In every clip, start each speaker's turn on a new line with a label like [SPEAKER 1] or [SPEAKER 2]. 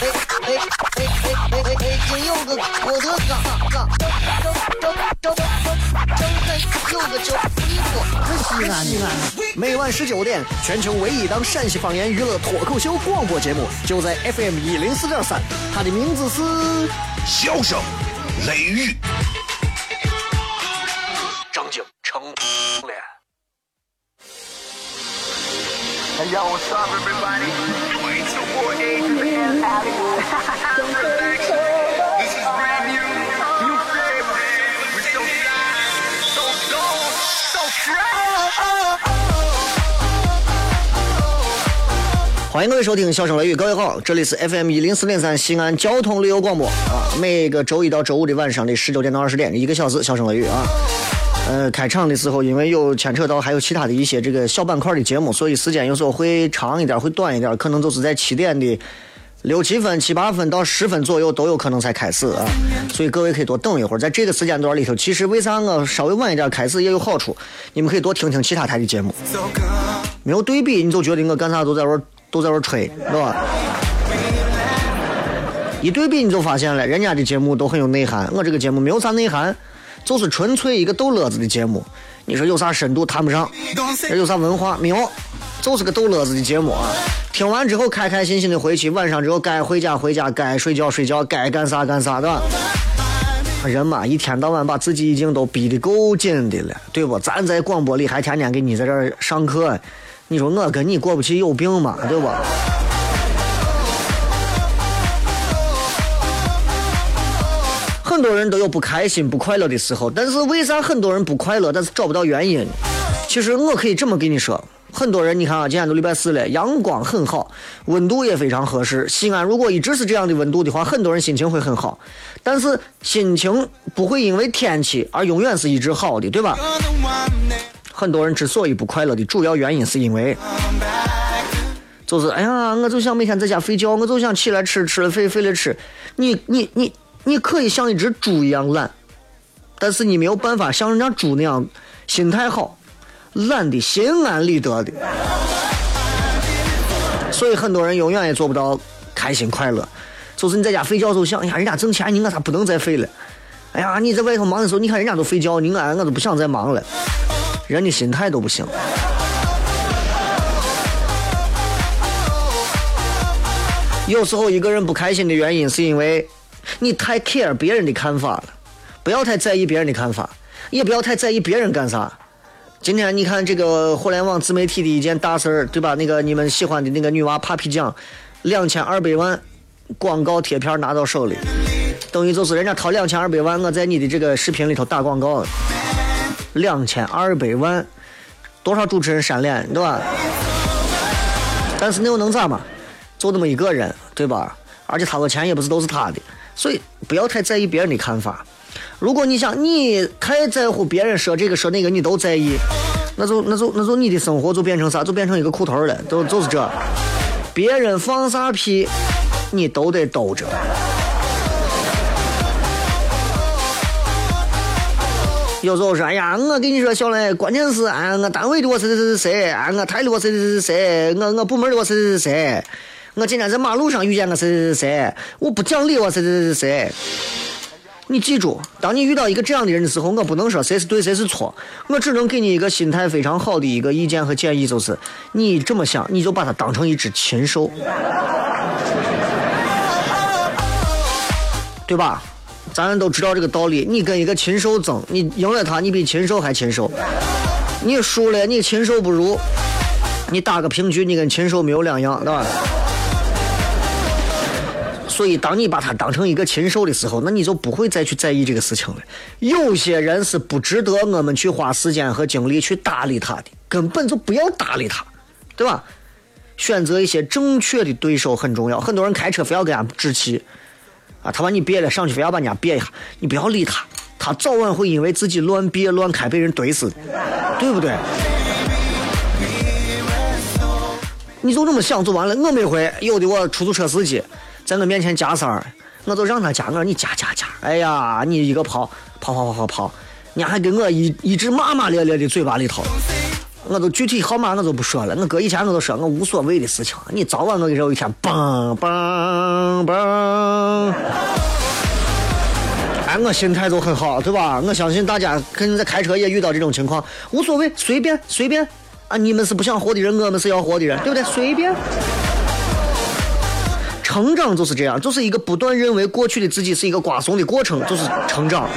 [SPEAKER 1] 哎哎哎哎哎！金有个我的嘎嘎，张张张张张有个叫你我，可西安西安。每晚十九点，全球唯一档陕西方言娱乐脱口秀广播节目，就在 FM 一零四点三。它的名字是《
[SPEAKER 2] 笑声雷雨》。
[SPEAKER 1] 张景成脸。欢迎各位收听《笑声雷雨》，各位好，这里是 FM 一零四点三西安交通旅游广播啊，每个周一到周五的晚上的十九点到二十点，一个小时《笑声雷雨》啊。呃，开场的时候，因为有牵扯到还有其他的一些这个小板块的节目，所以时间有时候会长一点，会短一点，可能就是在七点的六七分、七八分到十分左右都有可能才开始啊。所以各位可以多等一会儿，在这个时间段里头，其实为啥我稍微晚一点开始也有好处，你们可以多听听其他台的节目，没有对比，你就觉得我干啥都在玩。都在这吹，是吧？一对比你就发现了，人家的节目都很有内涵，我这个节目没有啥内涵，就是纯粹一个逗乐子的节目。你说有啥深度谈不上，有啥文化没有，就是个逗乐子的节目啊！听完之后开开心心的回去，晚上之后该回家回家，该睡觉睡觉，该干啥干啥的。人嘛，一天到晚把自己已经都逼得够紧的了，对不？咱在广播里还天天给你在这儿上课。你说我跟你过不去有病吗？对不？很多人都有不开心、不快乐的时候，但是为啥很多人不快乐，但是找不到原因？其实我可以这么跟你说：很多人，你看啊，今天都礼拜四了，阳光很好，温度也非常合适。西安如果一直是这样的温度的话，很多人心情会很好。但是心情不会因为天气而永远是一直好的，对吧？很多人之所以不快乐的主要原因，是因为，就是哎呀，我就想每天在家睡觉，我就想起来吃吃了睡，睡了吃。你你你你可以像一只猪一样懒，但是你没有办法像人家猪那样心态好，懒的心安理得的。所以很多人永远也做不到开心快乐。就是你在家睡觉就想，哎呀，人家挣钱，你我咋不能再睡了？哎呀，你在外头忙的时候，你看人家都睡觉，你我我都不想再忙了。人的心态都不行。有时候一个人不开心的原因，是因为你太 care 别人的看法了。不要太在意别人的看法，也不要太在意别人干啥。今天你看这个互联网自媒体的一件大事儿，对吧？那个你们喜欢的那个女娃 Papi 酱，两千二百万广告贴片拿到手里，等于就是人家掏两千二百万，我在你的这个视频里头打广告。两千二百万，多少主持人扇脸，对吧？但是那又能咋嘛？就那么一个人，对吧？而且他的钱也不是都是他的，所以不要太在意别人的看法。如果你想你太在乎别人说这个说那个，你都在意，那就那就那就你的生活就变成啥？就变成一个裤头了，都就是这。别人放啥屁，你都得兜着。有时候说，哎呀，我跟你说，小雷，关键是俺我单位的我谁谁谁谁，俺我台的我谁谁谁谁，我我部门的我谁谁谁谁，我今天在马路上遇见个谁谁谁谁，我不讲理我谁谁谁谁。你记住，当你遇到一个这样的人的时候，我不能说谁是对谁是错，我只能给你一个心态非常好的一个意见和建议，就是你这么想，你就把他当成一只禽兽，对吧？咱都知道这个道理，你跟一个禽兽争，你赢了他，你比禽兽还禽兽；你输了，你禽兽不如。你打个平局，你跟禽兽没有两样，对吧？所以，当你把他当成一个禽兽的时候，那你就不会再去在意这个事情了。有些人是不值得我们去花时间和精力去搭理他的，根本就不要搭理他，对吧？选择一些正确的对手很重要。很多人开车非要跟俺置气。啊他把你别了上去非要把人家别一下你不要理他他早晚会因为自己乱别乱开被人怼死对不对？你就这么想就完了我每回有的我出租车司机在我面前加塞儿我都让他加我说你加加加哎呀你一个跑跑跑跑跑跑你还给我一一直骂骂咧咧的嘴巴里头。我都具体号码我就不说了，我搁以前我都说我无所谓的事情，你早晚我给有一天嘣嘣嘣。哎，我心态就很好，对吧？我相信大家肯定在开车也遇到这种情况，无所谓，随便随便啊！你们是不想活的人，我们是要活的人，对不对？随便。成长就是这样，就是一个不断认为过去的自己是一个瓜怂的过程，就是成长。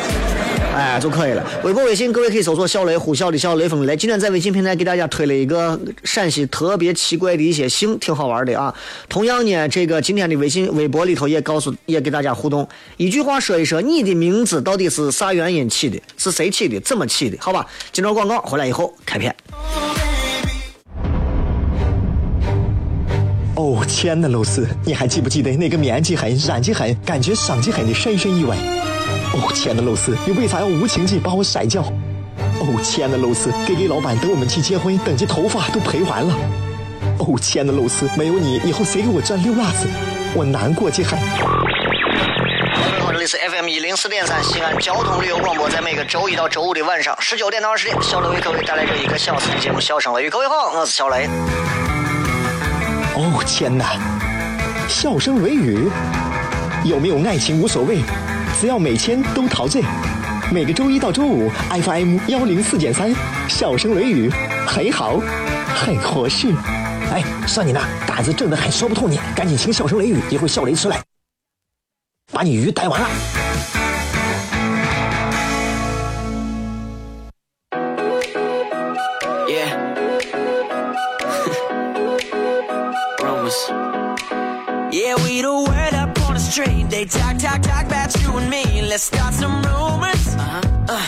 [SPEAKER 1] 哎，就可以了。微博、微信，各位可以搜索“小雷”，呼啸的小雷锋雷。今天在微信平台给大家推了一个陕西特别奇怪的一些姓，挺好玩的啊。同样呢，这个今天的微信、微博里头也告诉，也给大家互动，一句话说一说你的名字到底是啥原因起的，是谁起的，怎么起的？好吧，进段广告回来以后开片。
[SPEAKER 3] 哦，亲爱的露丝，你还记不记得那个面积狠、染剂狠、感觉伤及狠的深深意外？哦，亲爱的露丝，你为啥要无情地把我甩掉？哦，亲爱的露丝给给老板等我们去结婚，等这头发都赔完了。哦，亲爱的露丝，没有你，以后谁给我赚六万子？我难过极了。
[SPEAKER 1] 各位好，这里是 FM 一零四点三西安交通旅游广播，在每个周一到周五的晚上十九点到二十点，小雷为各位带来这一个小时的节目《笑声雷雨》。各位好，我是小雷。
[SPEAKER 3] 哦，天哪！笑声雷雨，有没有爱情无所谓。只要每天都陶醉，每个周一到周五，FM 幺零四点三，笑声雷雨，很好，很合适。哎，算你那胆子正的很，说不透你，赶紧听笑声雷雨，一会儿笑雷出来，把你鱼逮完了。
[SPEAKER 1] Yeah, we the word up on the street. They talk, talk, talk Let's start some rumors. Uh-huh. Uh,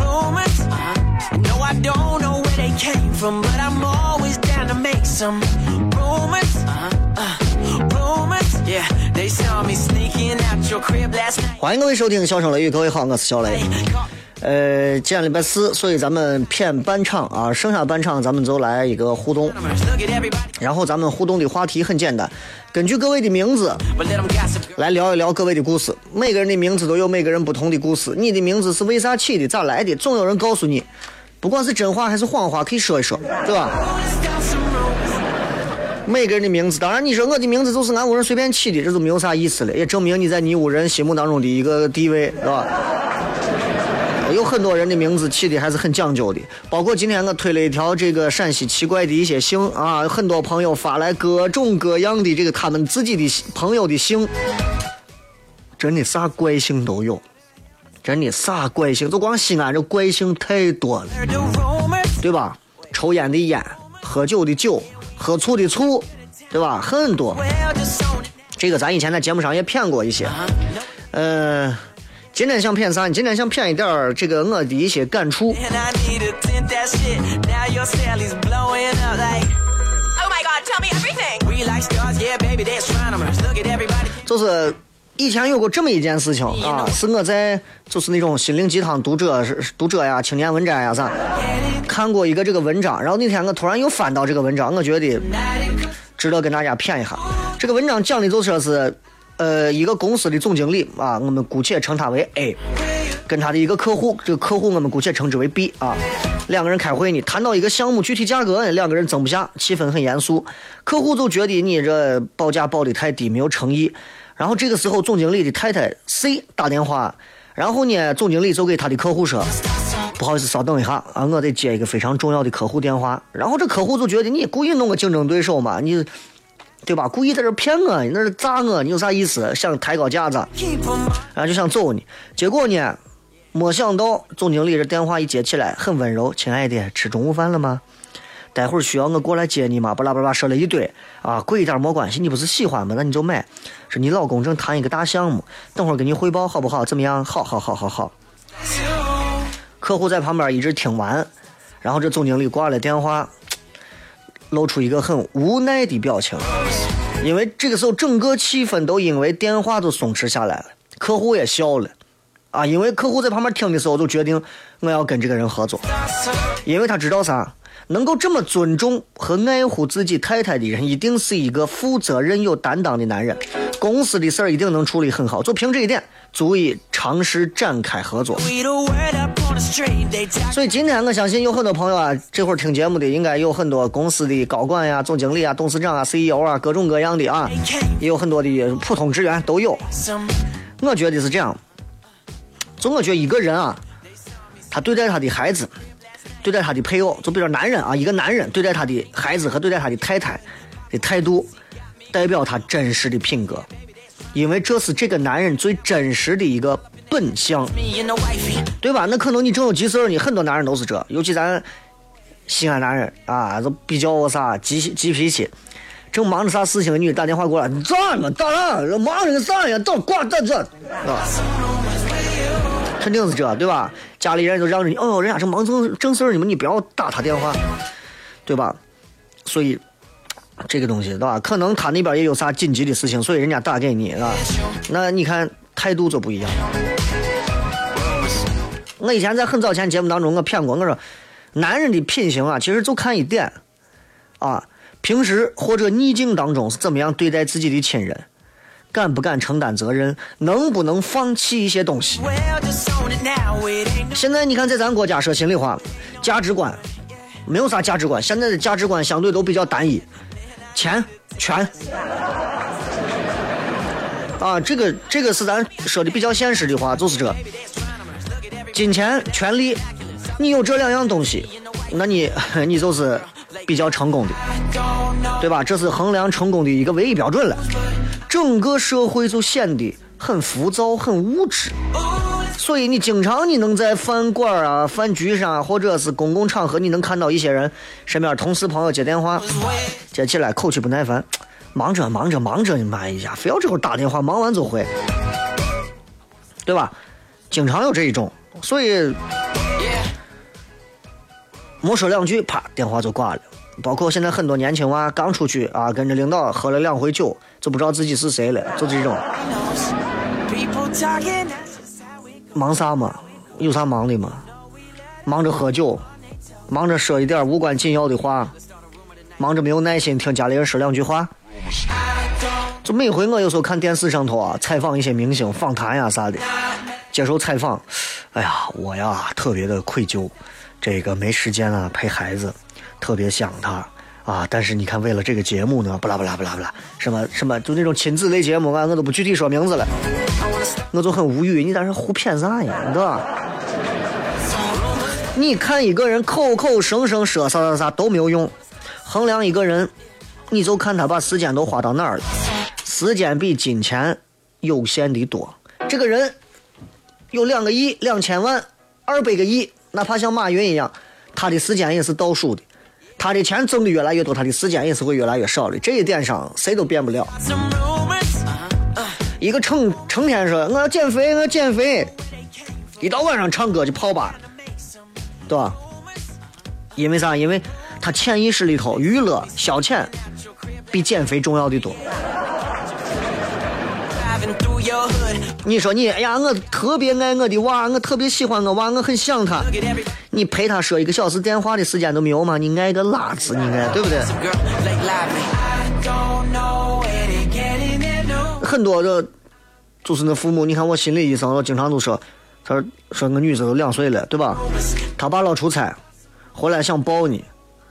[SPEAKER 1] rumors. Uh-huh. No, I don't know where they came from, but I'm always down to make some rumors. Uh-huh. Uh, rumors. Yeah, they saw me sneaking out your crib last night. 欢迎各位收听《笑声雷雨》，各位好，我是小雷。 呃，今天礼拜四，所以咱们骗半场啊，剩下半场咱们就来一个互动。然后咱们互动的话题很简单，根据各位的名字来聊一聊各位的故事。每个人的名字都有每个人不同的故事。你的名字是为啥起的？咋来的？总有人告诉你，不管是真话还是谎话，可以说一说，对吧？每个人的名字，当然你说我的名字就是俺屋人随便起的，这就没有啥意思了，也证明你在你屋人心目当中的一个地位，是吧？有很多人的名字起的还是很讲究的，包括今天我推了一条这个陕西奇怪的一些姓啊，很多朋友发来各种各样的这个他们自己的朋友的姓，真的啥怪姓都有，真的啥怪姓，就光西安这怪姓太多了，对吧？抽烟的烟，喝酒的酒，喝醋的醋，对吧？很多，这个咱以前在节目上也骗过一些，嗯。今天想骗啥？你今天想骗一点儿这个我的一些感触。就是以前有过这么一件事情啊，是我在就是那种心灵鸡汤读者是读者呀、青年文摘呀啥，看过一个这个文章，然后那天我突然又翻到这个文章，我觉得值得跟大家骗一下。这个文章讲的就说是。呃，一个公司的总经理啊，我们姑且称他为 A，跟他的一个客户，这个客户我们姑且称之为 B 啊。两个人开会呢，谈到一个项目具体价格，两个人争不下，气氛很严肃。客户就觉得你这报价报的太低，没有诚意。然后这个时候，总经理的太太 C 打电话，然后呢，总经理就给他的客户说：“不好意思，稍等一下啊，我得接一个非常重要的客户电话。”然后这客户就觉得你故意弄个竞争对手嘛，你。对吧？故意在这骗我，你那是诈我，你有啥意思？想抬高架子，然后就想揍你。结果呢，没想到总经理这电话一接起来，很温柔：“亲爱的，吃中午饭了吗？待会儿需要我过来接你吗？”巴拉巴拉说了一堆啊，贵一点没关系，你不是喜欢吗？那你就买。说你老公正谈一个大项目，等会儿给你汇报好不好？怎么样？好好好好好。客户在旁边一直听完，然后这总经理挂了电话。露出一个很无奈的表情，因为这个时候整个气氛都因为电话都松弛下来了，客户也笑了，啊，因为客户在旁边听的时候就决定我要跟这个人合作，因为他知道啥，能够这么尊重和爱护自己太太的人，一定是一个负责任、有担当的男人。公司的事儿一定能处理很好，就凭这一点，足以尝试展开合作。所以今天我相信有很多朋友啊，这会儿听节目的应该有很多公司的高管呀、总经理啊、董事长啊、CEO 啊，各种各样的啊，也有很多的普通职员都有。我觉得是这样，就我觉得一个人啊，他对待他的孩子。对待他的配偶，就比如男人啊，一个男人对待他的孩子和对待他的太太的态度，代表他真实的品格，因为这是这个男人最真实的一个本相，对吧？那可能你正有急事儿呢，很多男人都是这，尤其咱西安男人啊，就比较啥急急脾气，正忙着啥事情，女打电话过来，你咋了？咋了？忙着个啥呀？等挂这这，啊。肯定是这，对吧？家里人都让着你，哦，人家正忙正正事儿，你们你不要打他电话，对吧？所以这个东西，对吧？可能他那边也有啥紧急的事情，所以人家打给你，啊。那你看态度就不一样。我以前在很早前节目当中我骗过，我说男人的品行啊，其实就看一点啊，平时或者逆境当中是怎么样对待自己的亲人。敢不敢承担责任？能不能放弃一些东西？现在你看，在咱国家说心里话，价值观没有啥价值观。现在的价值观相对都比较单一，钱、权啊，这个这个是咱说的比较现实的话，就是这金钱、权利，你有这两样东西，那你你就是比较成功的，对吧？这是衡量成功的一个唯一标准了。整个社会就显得很浮躁、很物质，所以你经常你能在饭馆啊、饭局上，或者是公共场合，你能看到一些人身边同事朋友接电话，接起来口气不耐烦，忙着忙着忙着，你妈呀，非要这会儿打电话，忙完就回，对吧？经常有这一种，所以没说两句，啪，电话就挂了。包括现在很多年轻娃刚出去啊，跟着领导喝了两回酒，就不知道自己是谁了，就这种。忙啥嘛？有啥忙的嘛？忙着喝酒，忙着说一点无关紧要的话，忙着没有耐心听家里人说两句话。就每回我有时候看电视上头啊，采访一些明星访谈呀啥的，接受采访，哎呀，我呀特别的愧疚，这个没时间啊陪孩子。特别想他啊！但是你看，为了这个节目呢，不啦不啦不啦不啦，什么什么，就那种亲子类节目啊，我都不具体说名字了，我就很无语。你在这胡谝啥呀？对吧？你看一个人口口声声说啥啥啥都没有用，衡量一个人，你就看他把时间都花到哪儿了。时间比金钱有限的多。这个人有两个亿、两千万、二百个亿，哪怕像马云一样，他的时间也是倒数的。他的钱挣的越来越多，他的时间也是会越来越少的。这一点上谁都变不了。一个成成天说我要减肥，我要减肥，一到晚上唱歌就跑吧，对吧？因为啥？因为他潜意识里头娱乐消遣比减肥重要的多。你说你，哎呀，我特别爱我的娃，我特别喜欢我娃，我很想他。你陪他说一个小时电话的时间都没有吗？你爱个拉子，你爱对不对？很多的，就是那父母，你看我心理医生，我经常都说，他说说我女子都两岁了，对吧？他爸老出差，回来想抱你，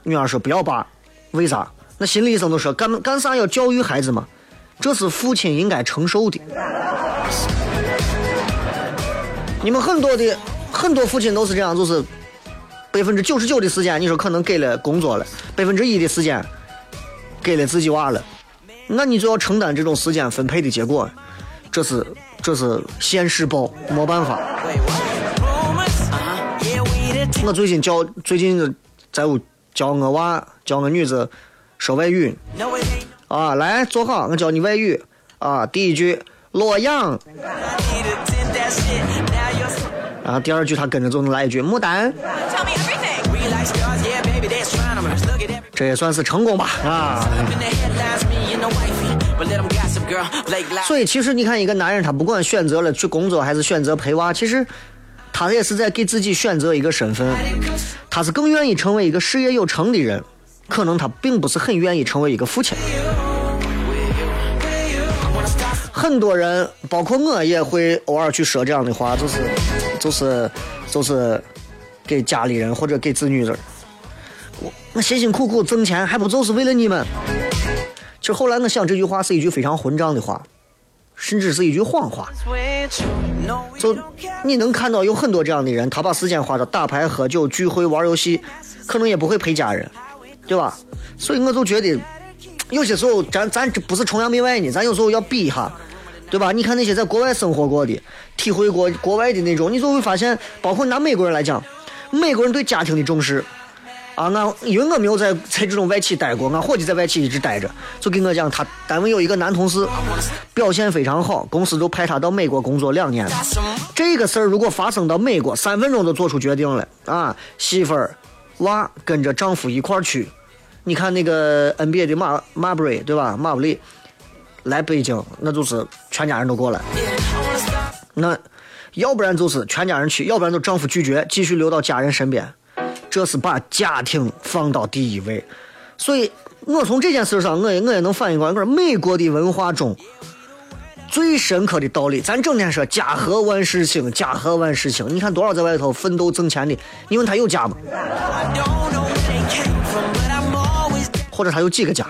[SPEAKER 1] 女儿说不要爸，为啥？那心理医生都说干干啥要教育孩子嘛？这是父亲应该承受的。你们很多的很多父亲都是这样，就是百分之九十九的时间，你说可能给了工作了，百分之一的时间给了自己娃了，那你就要承担这种时间分配的结果，这是这是现实报，没办法。我最近教最近在屋教我娃教我女子说外语。啊，来坐好，我教你外语。啊，第一句洛阳，然后第二句他跟着就能来一句牡丹。这也算是成功吧，啊。所以其实你看，一个男人他不管选择了去工作还是选择陪娃，其实他也是在给自己选择一个身份，他是更愿意成为一个事业有成的人，可能他并不是很愿意成为一个父亲。很多人，包括我也会偶尔去说这样的话，就是，就是，就是给家里人或者给子女人，我我辛辛苦苦挣钱，还不就是为了你们？其实后来我想，这句话是一句非常混账的话，甚至是一句谎话。就你能看到有很多这样的人，他把时间花到打牌、喝酒、聚会、玩游戏，可能也不会陪家人，对吧？所以我就觉得，有些时候咱咱这不是崇洋媚外呢，咱有时候要比一下，对吧？你看那些在国外生活过的，体会过国外的那种，你就会发现，包括拿美国人来讲，美国人对家庭的重视。啊，俺因为我没有在 在这种外企待过，俺伙计在外企一直待着，就跟我讲，他单位有一个男同事表现非常好，公司就派他到美国工作两年。这个事儿如果发生到美国，三分钟就做出决定了啊，媳妇儿、娃跟着丈夫一块儿去。你看那个 NBA 的马马布瑞对吧？马布里来北京，那就是全家人都过来。那要不然就是全家人去，要不然就丈夫拒绝，继续留到家人身边。这是把家庭放到第一位，所以我从这件事上，我也我也能反映过来。我说美国的文化中最深刻的道理，咱整天说家和万事兴，家和万事兴。你看多少在外头奋斗挣钱的，你问他有家吗？或者他有几个家？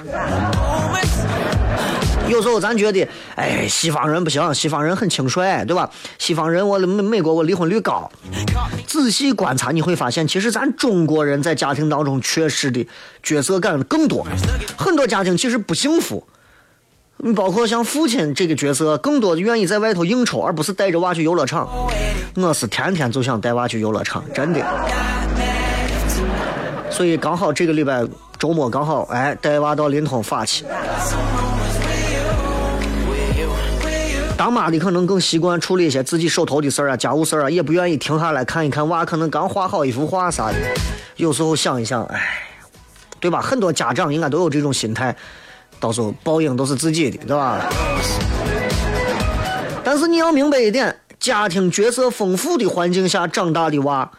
[SPEAKER 1] 有时候咱觉得，哎，西方人不行，西方人很轻率，对吧？西方人，我美美国我离婚率高。仔细观察你会发现，其实咱中国人在家庭当中缺失的角色感更多。很多家庭其实不幸福，你包括像父亲这个角色，更多的愿意在外头应酬，而不是带着娃去游乐场。我是天天就想带娃去游乐场，真的。所以刚好这个礼拜周末刚好，哎，带娃到临潼耍去。当妈的可能更习惯处理一些自己手头的事儿啊、家务事儿啊，也不愿意停下来看一看娃可能刚画好一幅画啥的。有时候想一想，哎，对吧？很多家长应该都有这种心态，到时候报应都是自己的，对吧？但是你要明白一点，家庭角色丰富的环境下长大的娃，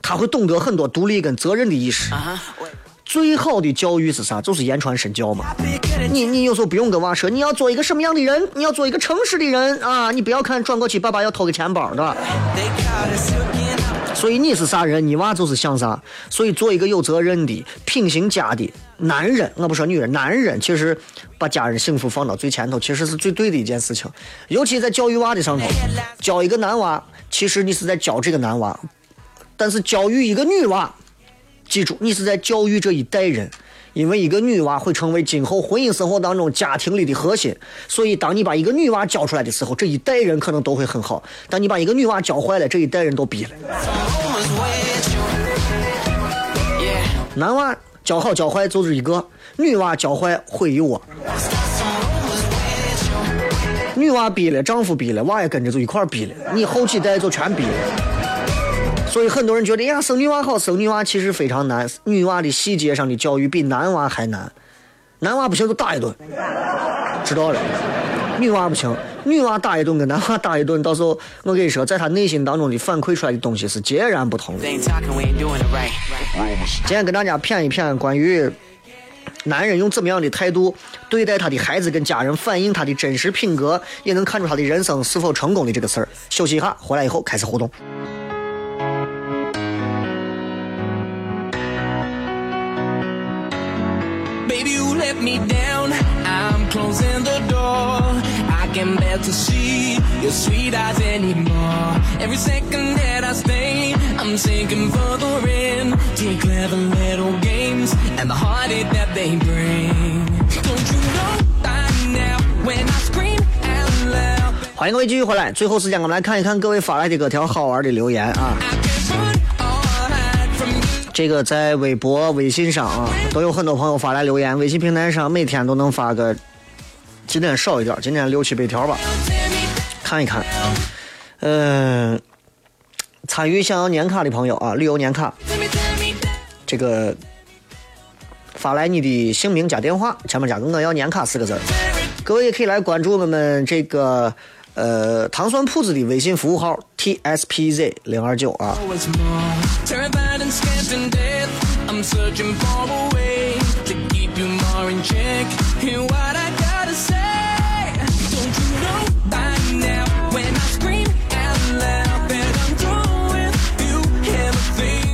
[SPEAKER 1] 他会懂得很多独立跟责任的意识。最好的教育是啥？就是言传身教嘛。你你有时候不用跟娃说，你要做一个什么样的人？你要做一个诚实的人啊！你不要看转过去，爸爸要偷个钱包，对吧？所以你是啥人，你娃就是像啥。所以做一个有责任的、品行佳的男人，我不说女人，男人其实把家人幸福放到最前头，其实是最对的一件事情。尤其在教育娃的上头，教一个男娃，其实你是在教这个男娃；但是教育一个女娃。记住，你是在教育这一代人，因为一个女娃会成为今后婚姻生活当中家庭里的核心。所以，当你把一个女娃教出来的时候，这一代人可能都会很好；当你把一个女娃教坏了，这一代人都逼了。男娃教好教坏就是一个，女娃教坏毁一窝。女娃逼了，丈夫逼了，娃也跟着就一块逼了，你后几代就全逼了。所以很多人觉得呀，生女娃好，生女娃其实非常难。女娃的细节上的教育比男娃还难，男娃不行就打一顿，知道了。女娃不行，女娃打一顿跟男娃打一顿，到时候我跟你说，在他内心当中的反馈出来的东西是截然不同的。今天跟大家谝一谝关于男人用怎么样的态度对待他的孩子跟家人，反映他的真实品格，也能看出他的人生是否成功的这个事儿。休息一下，回来以后开始互动。Me down. I'm closing the door. I can bear to see your sweet eyes anymore. Every second that I stay, I'm sinking further in to your clever little games and the heartache that they bring. Don't you know by now when I scream out loud? 欢迎各位继续回来，最后时间我们来看一看各位发来的各条好玩的留言啊。这个在微博、微信上啊，都有很多朋友发来留言。微信平台上每天都能发个，今天少一点，今天六七百条吧，看一看。嗯，参与想要年卡的朋友啊，旅游年卡，这个发来你的姓名加电话，前面加个我要年卡四个字。各位也可以来关注我们这个呃，糖酸铺子的微信服务号 t s p z 零二九啊。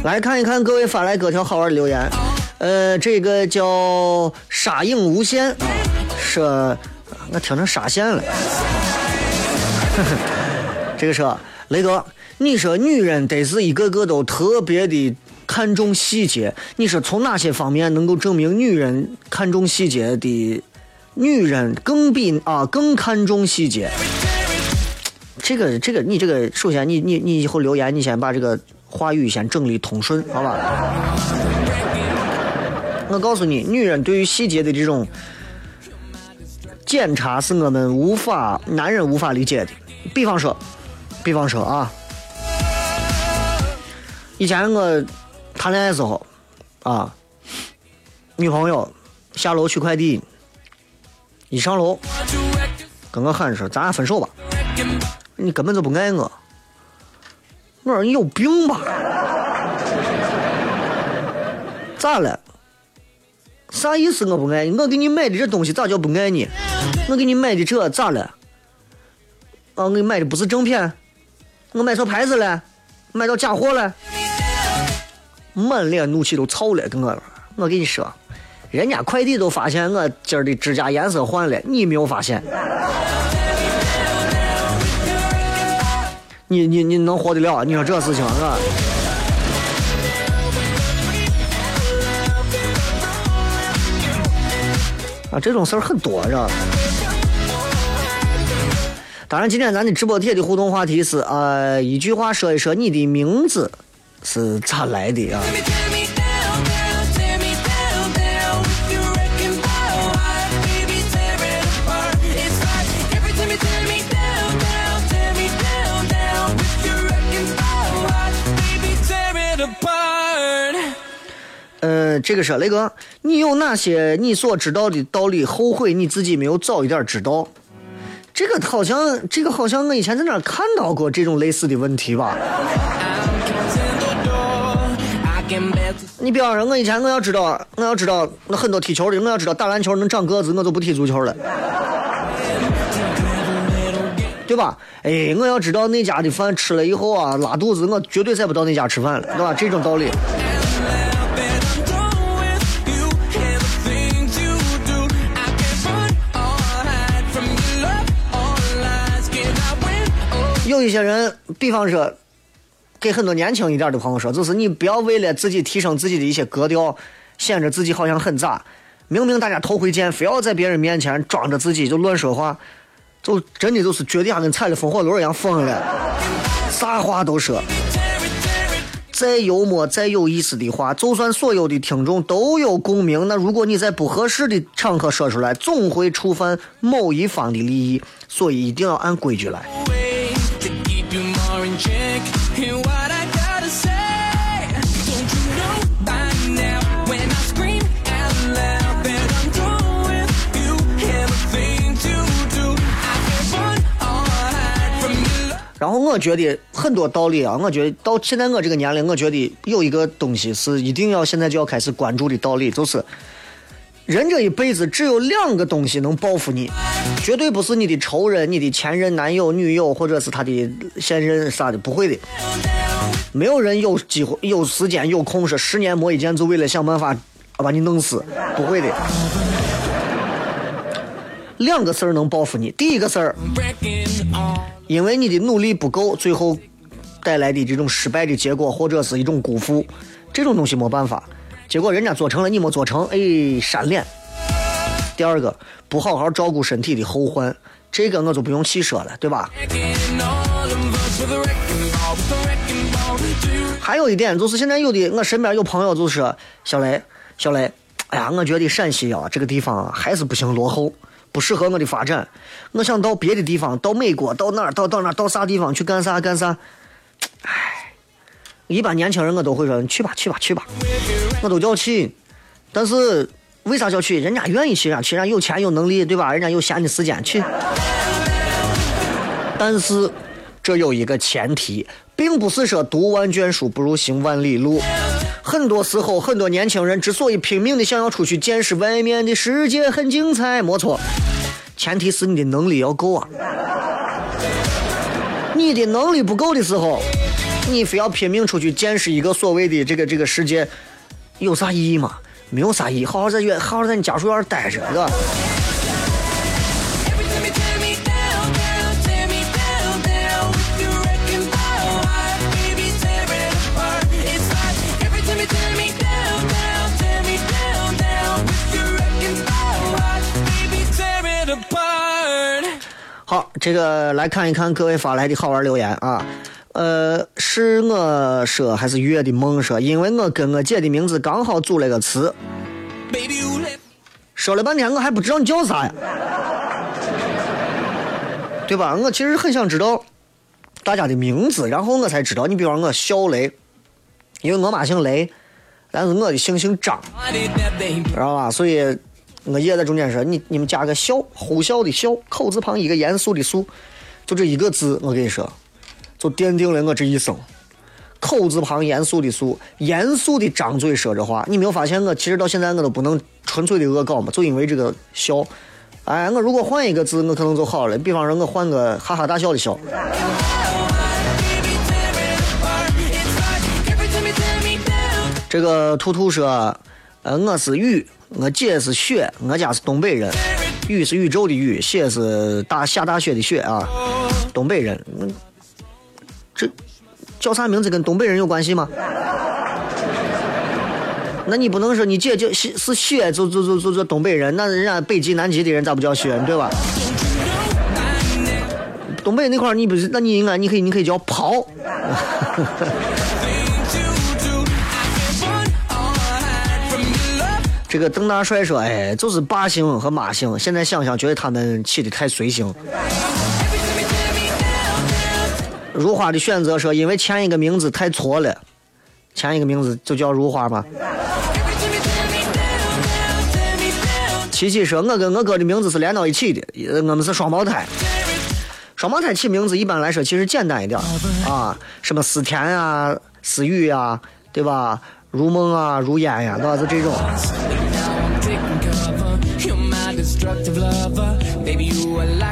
[SPEAKER 1] 来看一看各位发来各条好玩的留言，呃，这个叫沙影无限啊，说我听成沙县了。这个说雷哥，你说女人得是一个个都特别的看重细节，你说从哪些方面能够证明女人看重细节的？女人更比啊更看重细节。这个这个，你这个首先你你你以后留言，你先把这个。话语先整理通顺，好吧？我告诉你，女人对于细节的这种检查是我们无法，男人无法理解的。比方说，比方说啊，以前我谈恋爱时候啊，女朋友下楼取快递，一上楼跟我喊说：“咱俩分手吧。”你根本就不爱我。我说你有病吧？咋了？啥意思？我不爱你？我给你买的这东西咋叫不爱你？我给你买的这咋了？啊，我买的不是正品，我买错牌子了，买到假货了，满脸怒气都操了，跟我我跟你说，人家快递都发现我今儿的指甲颜色换了，你没有发现？你你你能活得了？你说这事情啊？啊，这种事儿很多，是吧？当然，今天咱的直播贴的互动话题是呃，一句话说一说你的名字是咋来的啊？呃，这个是雷哥，你有哪些你所知道的道理后悔你自己没有早一点知道？这个好像，这个好像我以前在哪看到过这种类似的问题吧？你比方说，我以前我要知道，我要知道，那很多踢球的，我要知道打篮球能长个子，我就不踢足球了，对吧？哎，我要知道那家的饭吃了以后啊拉肚子，我绝对再不到那家吃饭了，对吧？这种道理。有一些人，比方说，给很多年轻一点的朋友说，就是你不要为了自己提升自己的一些格调，显着自己好像很咋。明明大家头回见，非要在别人面前装着自己就乱说话，就真的就是绝对像跟踩了风火轮一样疯了，啥话都说。再幽默、再有意思的话，就算所有的听众都有共鸣，那如果你在不合适的场合说出来，总会触犯某一方的利益，所以一定要按规矩来。然后我觉得很多道理啊，我觉得到现在我这个年龄，我觉得有一个东西是一定要现在就要开始关注的道理，就是人这一辈子只有两个东西能报复你，绝对不是你的仇人、你的前任男友、女友，或者是他的现任啥的，不会的。没有人有机会、有时间、有空说十年磨一剑，就为了想办法把你弄死，不会的。两个事儿能报复你，第一个事儿。因为你的努力不够，最后带来的这种失败的结果，或者是一种辜负，这种东西没办法。结果人家做成了，你没做成，哎，扇脸。第二个，不好好照顾身体的后患，这个我就不用细说了，对吧？还有一点就是，现在有的我身边有朋友就是，小雷，小雷，哎呀，我觉得陕西啊这个地方还是不行，落后。不适合我的发展，我想到别的地方，到美国，到哪儿，到到哪儿，到啥地方去干啥干啥。唉，一般年轻人我都会说，去吧，去吧，去吧，我都叫去。但是为啥叫去？人家愿意去，人家去，人家有钱有能力，对吧？人家有闲的时间去。但是这有一个前提，并不是说读万卷书不如行万里路。很多时候，很多年轻人之所以拼命的想要出去见识外面的世界很精彩，没错，前提是你的能力要够啊。你的能力不够的时候，你非要拼命出去见识一个所谓的这个这个世界，有啥意义吗？没有啥意义，好好在院，好好在你家属院待着，对吧？好，这个来看一看各位发来的好玩留言啊。呃，是我说还是月的梦说？因为我跟我姐的名字刚好组了个词。说了半天，我还不知道你叫啥呀？对吧？我其实很想知道大家的名字，然后我才知道。你比方我小雷，因为我妈姓雷，但是我的姓姓张，知道吧？所以我爷在中间说：“你你们加个笑，呼啸的笑，口字旁一个严肃的肃，就这一个字，我跟你说。”就奠定了我这一生。口字旁严肃的肃，严肃的张嘴说着话。你没有发现我其实到现在我都不能纯粹的恶搞吗？就因为这个笑。哎，我如果换一个字，我可能就好了。比方说，我换个哈哈大笑的笑。这个兔兔说，呃，我是雨，我姐是雪，我家是东北人。雨是宇宙的雨，雪是大下大雪的雪啊，东北人。这叫啥名字跟东北人有关系吗？那你不能说你姐叫是是雪，就就就就就东北人，那人家北极南极的人咋不叫雪，对吧？东北那块你不是，那你应该你可以你可以叫刨。这个邓大帅说，哎，就是八星和马姓，现在想想觉得他们起的太随性。如花的选择说，因为前一个名字太错了，前一个名字就叫如花吗？琪琪说，我跟我哥的名字是连到一起的，我们是双胞胎。双胞胎起名字一般来说其实简单一点啊，什么思甜啊、思雨啊，对吧？如梦啊、如烟呀，都是这种。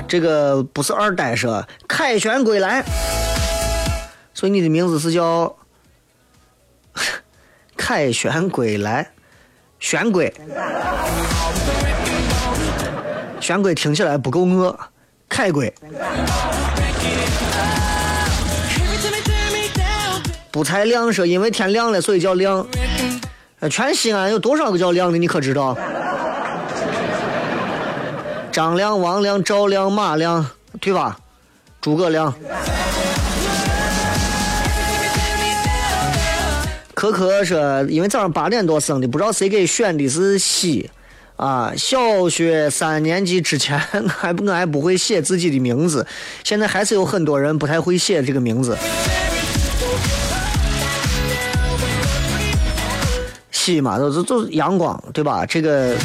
[SPEAKER 1] 这个不是二代说，凯旋归来。所以你的名字是叫 凯旋归来，玄龟，玄龟听起来不够饿，凯龟。不才亮说，因为天亮了，所以叫亮。全西安有多少个叫亮的？你可知道？张亮、王亮、赵亮、马亮，对吧？诸葛亮。可可说，因为早上八点多生的，不知道谁给选的是西，啊，小学三年级之前还不我还不会写自己的名字，现在还是有很多人不太会写这个名字。西嘛，都是都是阳光，对吧？这个，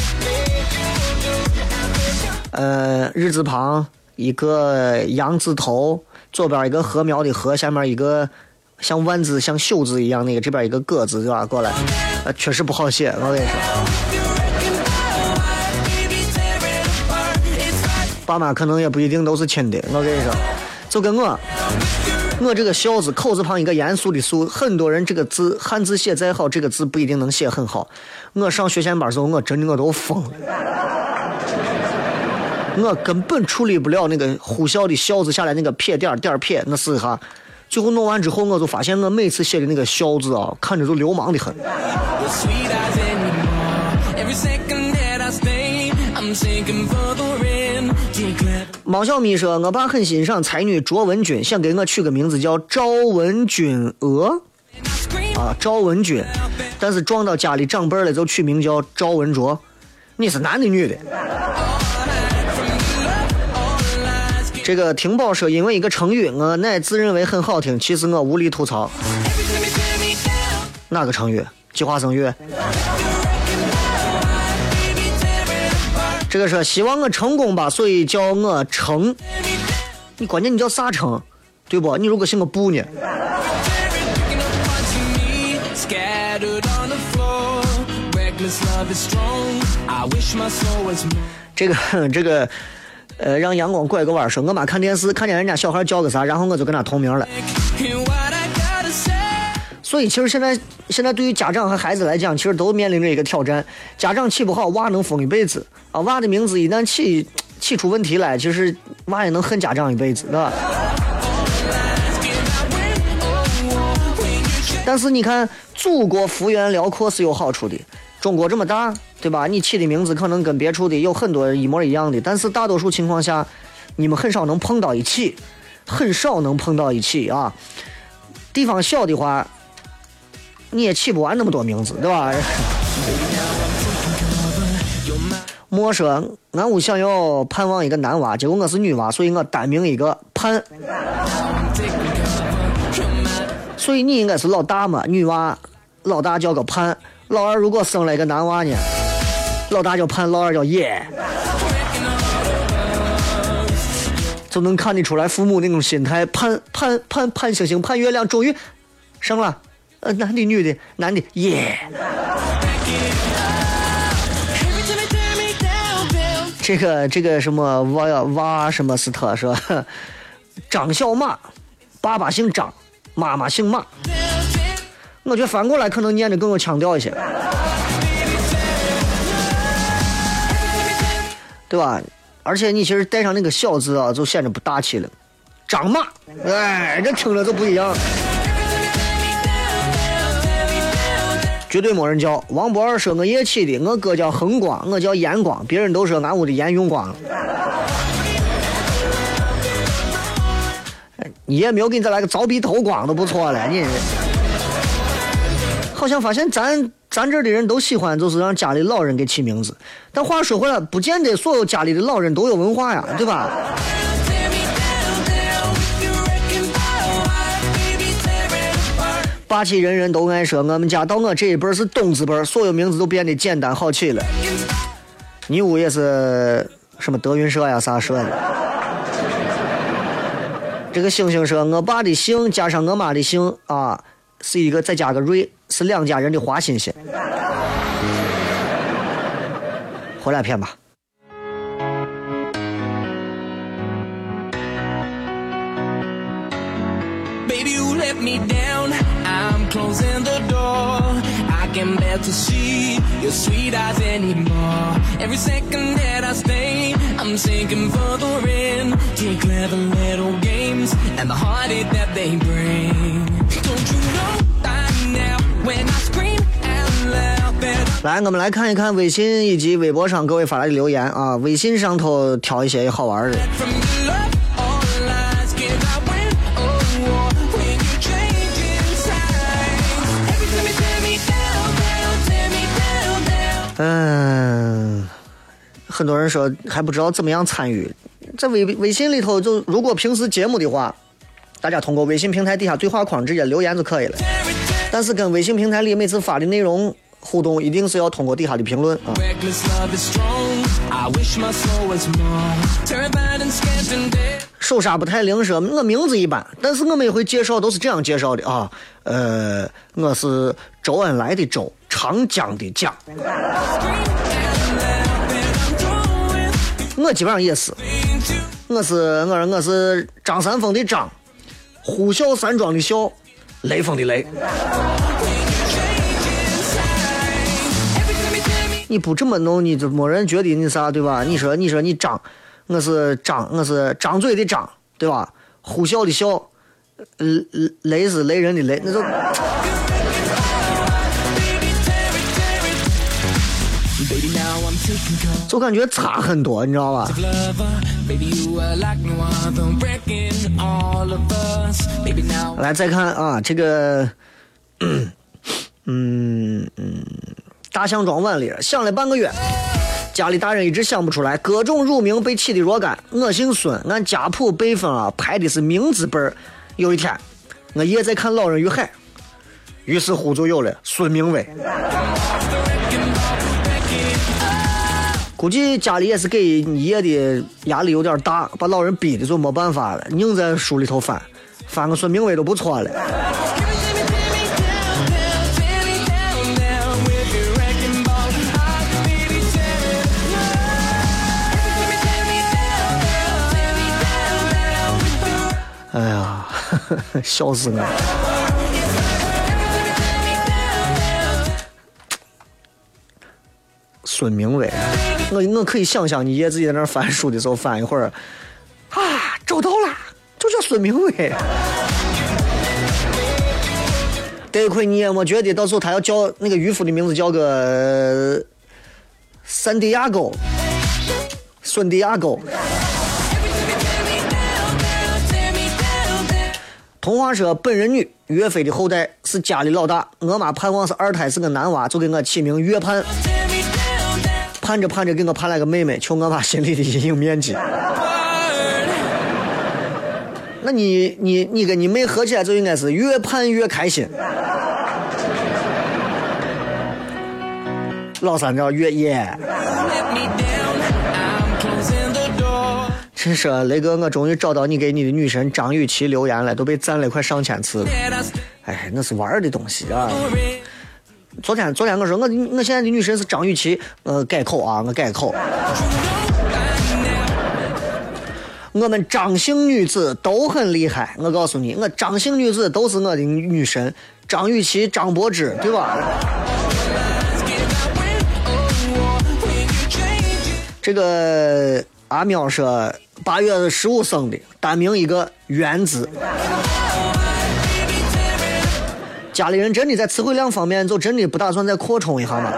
[SPEAKER 1] 呃，日字旁一个羊字头，左边一个禾苗的禾，下面一个。像万字像朽字一样，那个这边一个个字对吧？过来，呃，确实不好写，我跟你说。爸妈可能也不一定都是亲的，我跟你说，就跟我，我这个孝字口字旁一个严肃的肃，很多人这个字汉字写再好，这个字不一定能写很好。我上学前班时候，我真的我都疯了，我根本处理不了那个呼啸的啸字下来那个撇点点撇，那是哈。最后弄完之后，我就发现我每次写的那个“笑”字啊，看着都流氓的很。毛小咪说：“我爸很欣赏才女卓文君，想给我取个名字叫赵文君娥。”啊，赵文君，但是撞到家里长辈了，就取名叫赵文卓。你是男的女的？这个听宝说，因为一个成语，我乃自认为很好听，其实我无力吐槽。哪个成语？计划生育。这个说希望我成功吧，所以叫我成。你关键你叫啥成，对不？你如果姓个布呢？这个这个，呃，让阳光拐个弯说，我妈看电视看见人家小孩叫个啥，然后我就跟他同名了。所以其实现在现在对于家长和孩子来讲，其实都面临着一个挑战。家长起不好，娃能疯一辈子啊！娃的名字一旦起起出问题来，其实娃也能恨家长一辈子，对吧？但是你看，祖国幅员辽阔是有好处的。中国这么大，对吧？你起的名字可能跟别处的有很多一模一样的，但是大多数情况下，你们很少能碰到一起，很少能碰到一起啊。地方小的话，你也起不完那么多名字，对吧？莫说俺屋想要盼望一个男娃，结果我是女娃，所以我单名一个盼。所以你应该是老大嘛，女娃，老大叫个盼。老二如果生了一个男娃呢，老大叫盼，老二叫耶，就能看得出来父母那种心态。盼盼盼盼星星盼月亮，终于生了，呃，男的女的，男的耶。这个这个什么娃娃什么斯特说，张小马，爸爸姓张，妈妈姓马。我觉得反过来可能念的更有腔调一些，对吧？而且你其实带上那个小字啊，就显得不大气了。张马，哎，这听着就不一样。绝对没人叫。王博二说我叶起的，我哥叫恒光，我叫炎光，别人都说俺屋的烟用光了。你也没有给你再来个凿壁偷光都不错了，你。好像发现咱咱这的人都喜欢，就是让家里老人给起名字。但话说回来，不见得所有家里的老人都有文化呀，对吧？霸气人人都爱说，我们家到我这一辈是东字辈，所有名字都变得简单好起了。你屋也是什么德云社呀，啥社的？这个星星说，我爸的姓加上我妈的姓啊，是一个再加个瑞。是两家人的花心心，回来片吧。来，我们来看一看微信以及微博上各位发来的留言啊。微信上头挑一些好玩的。嗯，很多人说还不知道怎么样参与，在微微信里头，就如果平时节目的话，大家通过微信平台底下对话框直接留言就可以了。但是跟微信平台里每次发的内容。互动一定是要通过底下的评论啊。手刹不太灵说，我名字一般，但是我每回介绍都是这样介绍的啊。呃，我是周恩来的周，长江的江。我基本上也是，我是我我是张三丰的张，呼啸山庄的啸，雷锋的雷。你不这么弄，你就没人觉得你啥，对吧？你说，你说你张，我是张，我是张嘴的张，对吧？呼啸的啸，雷雷是雷人的雷，那就就感觉差很多，你知道吧？来再看啊，这个，嗯嗯。大象装碗里，想了半个月，家里大人一直想不出来，各种乳名被起的若干。我姓孙，按家谱辈分啊排的是名字辈儿。有一天，我爷在看《老人与海》，于是乎就有了孙明威。估计家里也是给爷的压力有点大，把老人逼的就没办法了，硬在书里头翻，翻个孙明威都不错了。哎呀，笑死我了！孙明伟，我我可以想象你爷自己在那儿翻书的时候翻一会儿，啊，找到了，就叫孙明威。得亏你也没觉得到时候他要叫那个渔夫的名字叫个三迪亚沟，孙迪亚沟。童话说，本人女岳飞的后代是家里老大，我妈盼望是二胎是个男娃，就给我起名岳盼。盼着盼着，给我盼来个妹妹，求我妈心里的阴影面积。那你你你跟你妹合起来就应该是越盼越开心。老三叫越野。真是雷哥，我终于找到你给你的女神张雨绮留言了，都被赞了快上千次了。哎，那是玩的东西啊。昨天昨天我说我我现在的女神是张雨绮，呃改口啊，我改口。我们张姓女子都很厉害，我告诉你，我张姓女子都是我的女神，张雨绮、张柏芝，对吧？这个阿喵说八月十五生的，单名一个元字。家里人真的在词汇量方面，就真的不打算再扩充一下吗？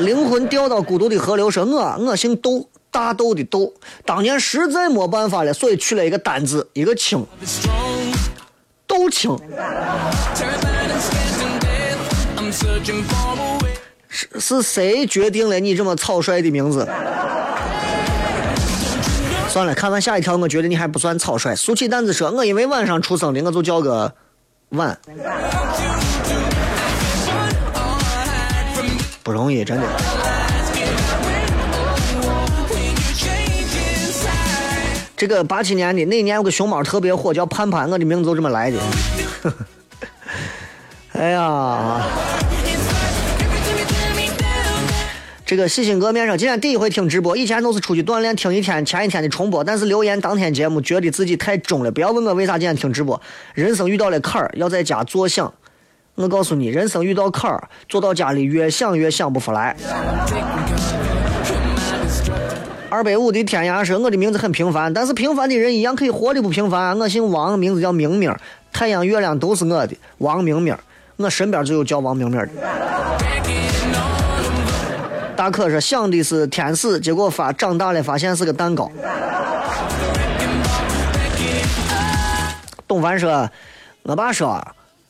[SPEAKER 1] 灵魂掉到孤独的河流，说我我姓窦，大豆的豆，当年实在没办法了，所以取了一个单字，一个青，豆青。是是谁决定了你这么草率的名字？算了，看完下一条，我觉得你还不算草率。竖起担子说，我因为晚上出生的，我就叫个。晚，不容易，真的。这个八七年的那年有个熊猫特别火，叫盼盼，我的名字就这么来的。哎呀，这个细心哥面上今天第一回听直播，以前都是出去锻炼听一天前一天的重播，但是留言当天节目觉得自己太中了，不要问我为啥今天听直播。人生遇到了坎儿，要在家坐想。我告诉你，人生遇到坎儿，坐到家里越想越想不出来。二百五的天涯说：“我的名字很平凡，但是平凡的人一样可以活得不平凡。我姓王，名字叫明明，太阳月亮都是我的。王明明，我身边就有叫王明明的。大可说想的是天使，结果发长大了发现是个蛋糕。董凡说：“我爸说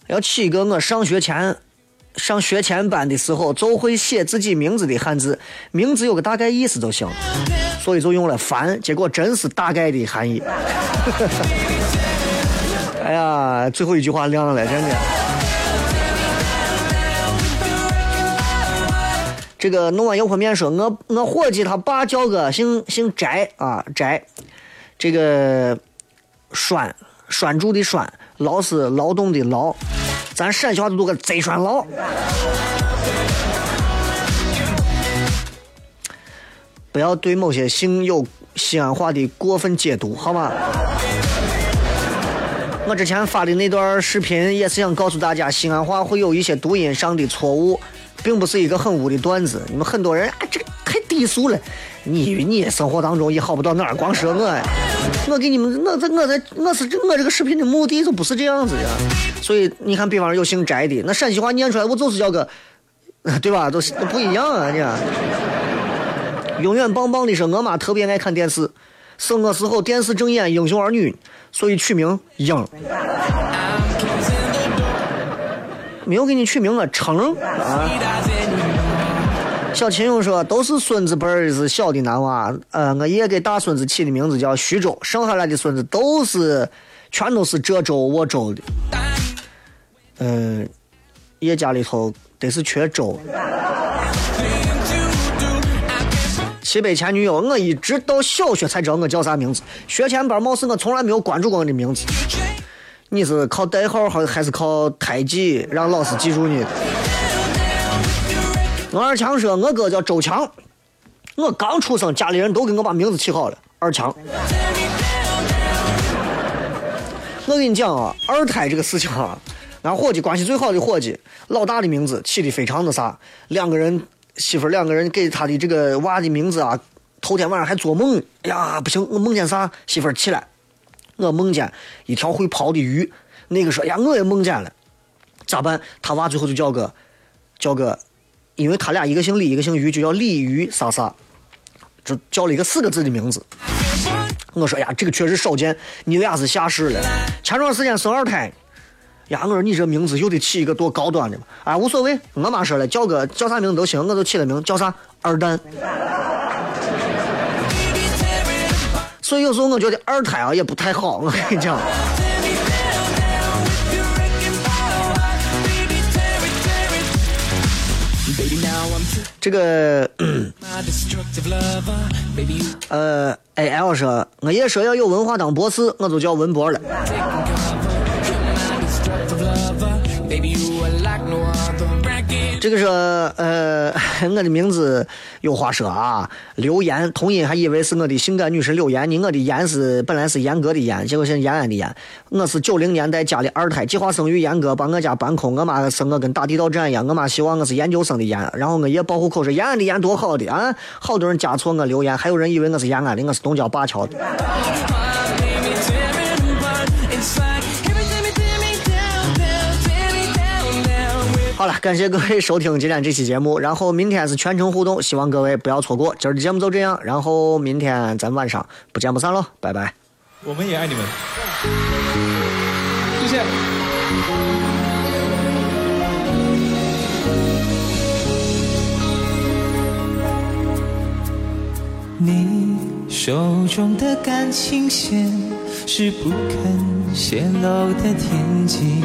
[SPEAKER 1] 要起一个我上学前。”上学前班的时候就会写自己名字的汉字，名字有个大概意思就行，所以就用了“凡”，结果真是大概的含义。哎呀，最后一句话亮了，真的。这个弄碗油泼面说，我我伙计他爸叫个姓姓翟啊翟，这个栓拴住的栓，劳是劳动的劳。咱陕西话都读个贼栓牢，不要对某些姓有西安话的过分解读，好吗？我之前发的那段视频也是想告诉大家，西安话会有一些读音上的错误，并不是一个很污的段子。你们很多人啊，这个太低俗了。你你生活当中也好不到哪儿，光说我呀，我给你们，我在我在我是我这个视频的目的就不是这样子的，所以你看，比方说有姓翟的，那陕西话念出来我就是叫个，对吧？都都不一样啊！你永远棒棒的是，我妈特别爱看电视，生我时候电视正演《英雄儿女》，所以取名英。没有给你取名啊，成啊。小秦勇说：“都是孙子辈儿是小的男娃，呃，我爷给大孙子起的名字叫徐州，剩下来的孙子都是全都是这州我州的。嗯，爷家里头得是缺州。西北前女友，我一直到小学才知道我叫啥名字，学前班貌似我从来没有关注过我的名字。你是靠代号还还是靠胎记让老师记住你？我二强说，我哥叫周强，我刚出生，家里人都给我把名字起好了，二强。我跟你讲啊，二胎这个事情啊，俺伙计关系最好的伙计，老大的名字起的非常的啥，两个人媳妇两个人给他的这个娃的名字啊，头天晚上还做梦，哎呀不行，我梦见啥？媳妇起来。我梦见一条会跑的鱼，那个说呀，我也梦见了，咋办？他娃最后就叫个，叫个，因为他俩一个姓李，一个姓于，就叫鲤鱼啥啥，就叫了一个四个字的名字。我说呀，这个确实少见，你俩是下世了。前段时间生二胎，呀，我说你这名字又得起一个多高端的嘛？啊，无所谓，我妈说了，叫个叫啥名字都行，我就起了名叫啥二蛋。所以有时候我觉得二胎啊也不太好，我 跟你讲。这个，呃，A L 说，我爷说要有文化当博士，我就叫文博了。这个说，呃，我的名字有话说啊，刘岩，同音还以为是我的性感女神刘岩呢。我的岩是本来是严格的严，结果是延安的延。我是九零年代家里二胎，计划生育，严格把我家搬空。我妈生我跟打地道战一样，我妈希望我是研究生的研，然后我爷报户口说延安的延，多好的啊！好多人加错我刘岩，还有人以为我是延安的，我是东郊灞桥的。感谢各位收听今天这期节目，然后明天是全程互动，希望各位不要错过。今儿的节目就这样，然后明天咱晚上不见不散喽，拜拜。
[SPEAKER 4] 我们也爱你们，谢谢。
[SPEAKER 5] 你手中的感情线是不肯泄露的天机。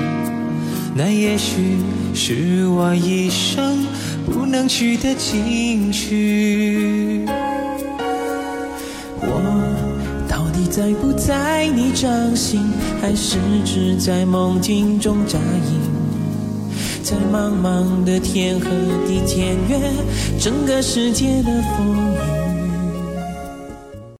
[SPEAKER 5] 那也许是我一生不能去的禁区。我到底在不在你掌心，还是只在梦境中扎营？在茫茫的天和地，检阅整个世界的风雨。